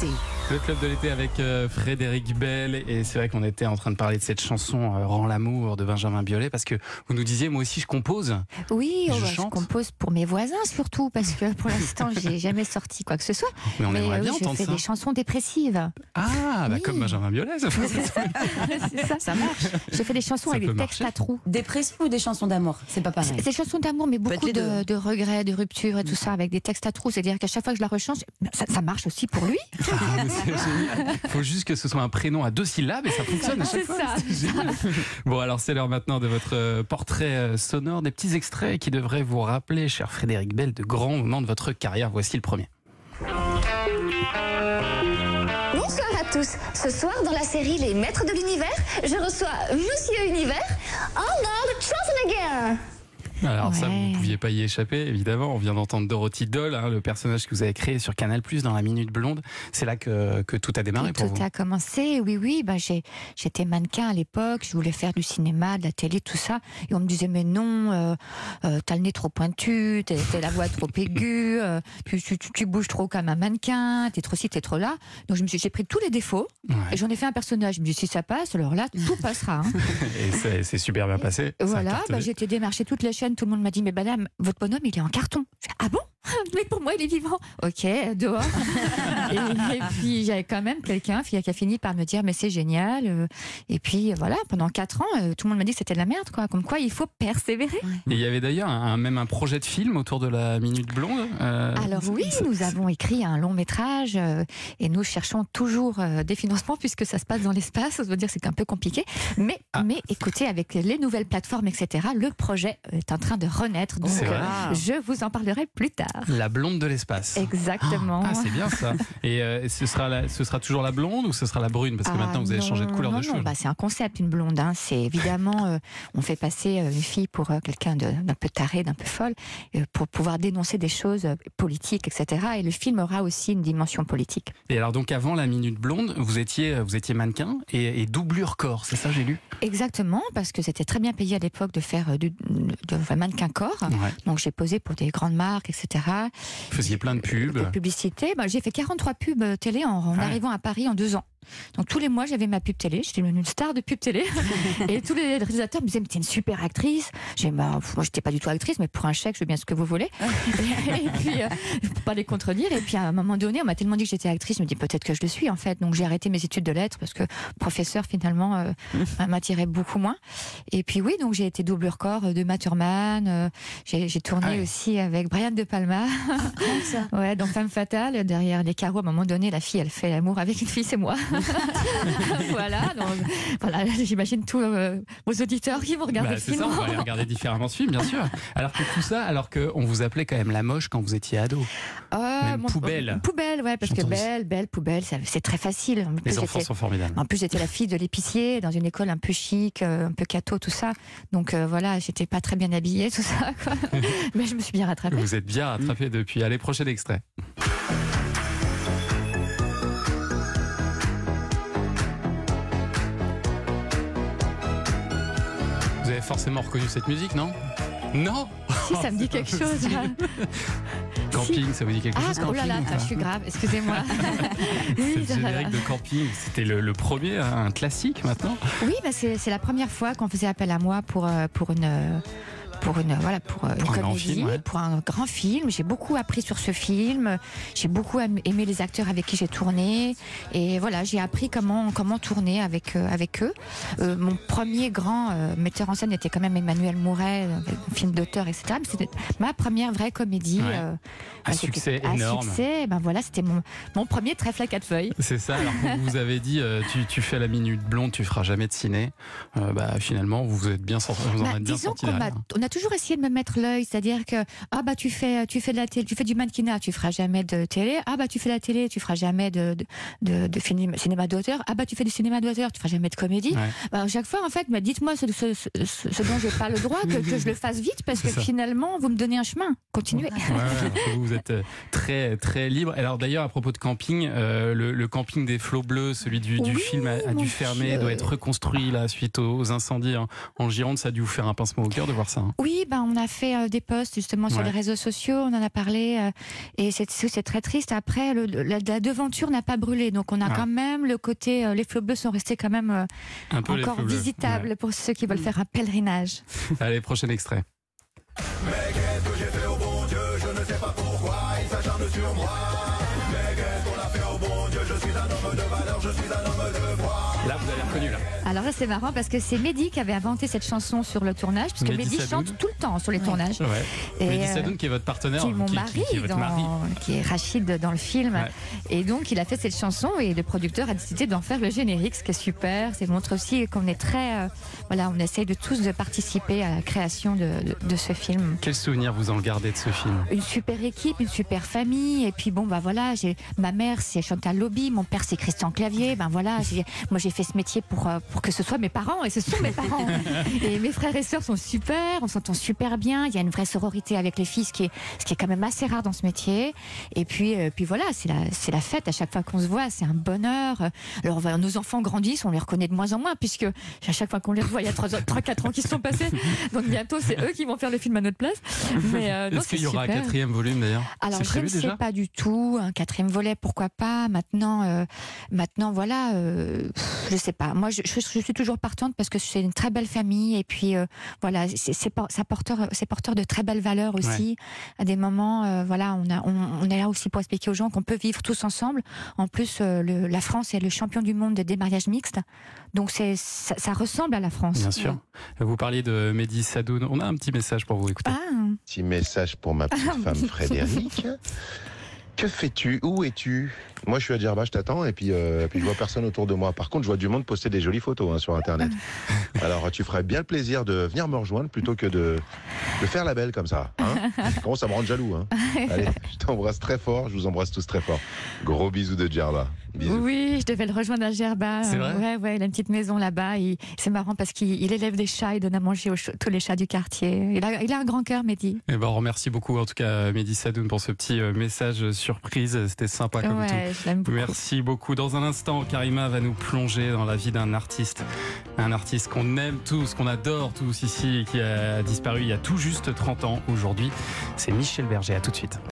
l'été. Le club de l'été avec euh, Frédéric Bell et c'est vrai qu'on était en train de parler de cette chanson euh, Rends l'amour de Benjamin Biolay parce que vous nous disiez moi aussi je compose. Oui, Je oh, bah, je, compose pour mes voisins surtout parce que pour l'instant j'ai jamais sorti quoi que ce soit. Mais on aimerait euh, bien oui, je entendre fais ça. des chansons dépressives. Ah bah Oui. comme Benjamin Biolay. ça fait- C'est ça. Ça marche. Je fais des chansons Ça avec des textes marcher. à trous. Dépressif ou des chansons d'amour? C'est pas pareil. C'est des chansons d'amour, mais beaucoup de, de regrets, de ruptures et tout ça, avec des textes à trous. C'est-à-dire qu'à chaque fois que je la rechante, ça, ça marche aussi pour lui. Ah, mais. Faut juste que ce soit un prénom à deux syllabes et ça fonctionne à chaque C'est fois. ça. C'est génial. Bon alors c'est l'heure maintenant de votre euh, portrait euh, sonore, des petits extraits qui devraient vous rappeler, cher Frédéric Bell, de grands moments de votre carrière. Voici le premier. Bonsoir à tous. Ce soir, dans la série Les Maîtres de l'Univers, je reçois Monsieur Univers, Arnold Schwarzenegger. Alors ça, vous ne pouviez pas y échapper, évidemment. On vient d'entendre Dorothy Doll, hein, le personnage que vous avez créé sur Canal+, dans La Minute Blonde. C'est là que, que tout a démarré pour Tout vous. a commencé, oui, oui. Bah, j'étais mannequin à l'époque, je voulais faire du cinéma, de la télé, tout ça. Et on me disait, mais non, euh, euh, t'as le nez trop pointu, t'as, la voix trop aiguë, euh, tu, tu, tu- tu bouges trop comme un mannequin, t'es trop ci, t'es trop là. Donc je me suis, j'ai pris tous les défauts Ouais. et j'en ai fait un personnage. Je me dis, si ça passe, alors là, tout passera. hein. Et c'est- super bien passé. Voilà, bah, j'ai été démarcher toutes les chaînes, tout le monde m'a dit, mais madame, votre bonhomme, il est en carton. Ah bon? Mais pour moi, il est vivant. Ok, dehors. et, et puis, j'avais quand même quelqu'un qui a fini par me dire, mais c'est génial. euh, Et puis, voilà, pendant quatre ans, euh, tout le monde m'a dit que c'était de la merde, quoi. Comme quoi, il faut persévérer. Et il y avait d'ailleurs un, même un projet de film autour de La Minute Blonde. euh, Alors oui, nous avons écrit un long métrage euh, et nous cherchons toujours euh, des financements puisque ça se passe dans l'espace. Ça veut dire que c'est un peu compliqué. Mais, Ah. mais écoutez, avec les nouvelles plateformes, etc., le projet est en train de renaître. Donc euh, je vous en parlerai plus tard. La blonde de l'espace. Exactement. Ah, c'est bien ça. Et euh, ce, sera la- ce sera toujours la blonde ou ce sera la brune? Parce que Ah, maintenant vous avez changé de non, couleur non, de non, cheveux. bah, c'est un concept, une blonde. hein. C'est évidemment, euh, on fait passer euh, une fille pour quelqu'un d'un peu taré, d'un peu folle, pour pouvoir dénoncer des choses politiques, etc. Et le film aura aussi une dimension politique. Et alors donc avant La Minute Blonde, vous étiez, vous étiez mannequin et, et doublure corps, c'est ça j'ai lu? Exactement, parce que c'était très bien payé à l'époque de faire du, de, de mannequin corps. Ouais. Donc j'ai posé pour des grandes marques, etc. Vous faisiez plein de pubs. De publicité. Bah, j'ai fait 43 pubs euh, télé en, en Ah ouais. arrivant à Paris en deux ans. Donc tous les mois, j'avais ma pub télé. J'étais devenue une star de pub télé. et tous les réalisateurs me disaient, mais t'es une super actrice. J'ai, bah, moi, j'étais pas du tout actrice, mais pour un chèque, je veux bien ce que vous voulez. et puis, euh, pour pas les contredire. Et puis à un moment donné, on m'a tellement dit que j'étais actrice, je me dis peut-être que je le suis en fait. Donc j'ai arrêté mes études de lettres parce que professeur finalement euh, m'attirait beaucoup moins. Et puis oui, donc j'ai été doublure corps de Maturman. euh, j'ai, tourné Ah aussi avec Brian De Palma. Ouais, donc femme fatale, derrière les carreaux, à un moment donné, la fille, elle fait l'amour avec une fille, c'est moi. voilà, donc, voilà, j'imagine tous euh, vos auditeurs qui vont regarder Bah, c'est film. ça, on va aller regarder différemment ce film, bien sûr. Alors que tout ça, alors qu'on vous appelait quand même la moche quand vous étiez ado. Euh, poubelle. Poubelle, ouais, parce que belle, belle, poubelle, c'est très facile. En plus, Les enfants sont formidables. En plus, j'étais la fille de l'épicier dans une école un peu chic, euh, un peu cato, tout ça. Donc euh, voilà, j'étais pas très bien habillée, tout ça. quoi. Mais je me suis bien rattrapée. Vous êtes bien rattrapé depuis. Allez, prochain extrait. Forcément reconnu cette musique, non? Non Si, ça me dit quelque chose. Camping, ça vous dit quelque Ah, chose oh là là, je suis grave, excusez-moi. Oui, C'est générique de camping, c'était le, le premier, hein, un classique maintenant. Oui, bah c'est la première fois qu'on faisait appel à moi pour, euh, pour une. Pour une voilà pour, euh, une un grand comédie, film, ouais. pour un grand film. J'ai beaucoup appris sur ce film. J'ai beaucoup aimé les acteurs avec qui j'ai tourné. Et voilà, j'ai appris comment comment tourner avec euh, avec eux. Euh, mon premier grand euh, metteur en scène était quand même Emmanuel Mouret, un film d'auteur, etc. C'était ma première vraie comédie. Ouais. Un succès un énorme. succès. Ben voilà, c'était mon mon premier trèfle à quatre feuilles. C'est ça, alors vous avez dit, tu, tu fais la minute blonde, tu feras jamais de ciné. Bah, finalement, vous vous êtes bien sorti, vous en Bah, êtes bien sorti derrière. m'a, on a toujours essayé de me mettre l'œil, c'est-à-dire que ah bah tu fais tu fais de la télé, tu fais du mannequinat, tu feras jamais de télé. Ah bah tu fais de la télé, tu feras jamais de de, de, de cinéma d'auteur. Ah bah tu fais du cinéma d'auteur, tu feras jamais de comédie. Ouais. Bah, à chaque fois en fait, bah, dites-moi ce, ce, ce, ce- dont j'ai pas le droit que, que je le fasse vite parce que finalement vous me donnez un chemin. Continuez. Ouais, vous, êtes euh, très très libre. Alors d'ailleurs, à propos de camping, euh, le, le camping des flots bleus, celui du, du Oui, film a, dû fermer, Dieu. doit être reconstruit là suite aux, aux incendies en, en Gironde. Ça a dû vous faire un pincement au cœur de voir ça. hein. Oui, ben on a fait euh, des posts justement sur Ouais. les réseaux sociaux, on en a parlé euh, et c'est très triste. Après, le- la, la devanture n'a pas brûlé, donc on a Ah. quand même le côté, euh, les flots bleus sont restés quand même euh, Un peu les encore visitables pour ceux qui veulent faire un pèlerinage. Allez, prochain extrait. Là, Alors là, c'est marrant parce que c'est Mehdi qui avait inventé cette chanson sur le tournage, puisque Mehdi Mehdi chante tout le temps sur les tournages. Ouais. Et, Mehdi euh, Sadoun qui est votre partenaire, qui est mon qui, mari, qui est dans- mari. qui est Rachid dans le film. Ouais. Et donc, il a fait cette chanson et le producteur a décidé d'en faire le générique, ce qui est super. Ça montre aussi qu'on est très. euh, voilà, on essaye de tous de participer à la création de, de- de ce film. Quel souvenir vous en gardez de ce film? Une super équipe, une super famille. Et puis, bon, bah voilà, j'ai ma mère, c'est Chantal Lobby, mon père, c'est Christian Clavier. Ben voilà, moi, j'ai fait ce métier pour, euh, pour que ce soit mes parents et ce sont mes parents. et mes frères et sœurs sont super, on s'entend super bien. Il y a une vraie sororité avec les filles, ce qui est, ce qui est quand même assez rare dans ce métier. Et puis, euh, puis voilà, c'est la, c'est la fête à chaque fois qu'on se voit, c'est un bonheur. Alors, nos enfants grandissent, on les reconnaît de moins en moins, puisque à chaque fois qu'on les revoit, il y a 3-4 ans qui se sont passés. Donc bientôt, c'est eux qui vont faire le film à notre place. Mais euh, Est-ce qu'il y aura un quatrième volume d'ailleurs? Alors je ne sais pas du tout un quatrième volet, pourquoi pas? Maintenant, euh, maintenant voilà, je sais pas. Moi, je, je- je suis toujours partante parce que c'est une très belle famille et puis euh, voilà, c'est porteur, c'est porteur de très belles valeurs aussi. À des moments, euh, voilà, on a, on, on est là aussi pour expliquer aux gens qu'on peut vivre tous ensemble. En plus, euh, le- la France est le champion du monde des mariages mixtes, donc c'est ça, ça ressemble à la France. Bien sûr. Vous parliez de Mehdi Sadoun. On a un petit message pour vous. Écoutez. Ah, Petit message pour ma petite femme Frédéric. Que fais-tu? Où es-tu? Moi, je suis à Djerba, je t'attends, et puis, euh, puis je vois personne autour de moi. Par contre, je vois du monde poster des jolies photos hein, sur Internet. Alors, tu ferais bien le plaisir de venir me rejoindre plutôt que de, de faire la belle comme ça. Hein Comment ça me rend jaloux hein Allez, je t'embrasse très fort, je vous embrasse tous très fort. Gros bisous de Djerba. Bisous. Oui, je devais le rejoindre à Gerba. C'est vrai Ouais, ouais, il a une petite maison là-bas. C'est marrant parce qu'il il élève des chats, il donne à manger aux tous les chats du quartier. Il a, il a un grand cœur, Mehdi. Eh ben, on remercie beaucoup en tout cas Mehdi Sadoun pour ce petit euh, message surprise. C'était sympa comme tout. Ouais, l'aime beaucoup. Merci beaucoup. Dans un instant, Karima va nous plonger dans la vie d'un artiste. Un artiste qu'on aime tous, qu'on adore tous ici, qui a disparu il y a tout juste 30 ans aujourd'hui. C'est Michel Berger. À tout de suite.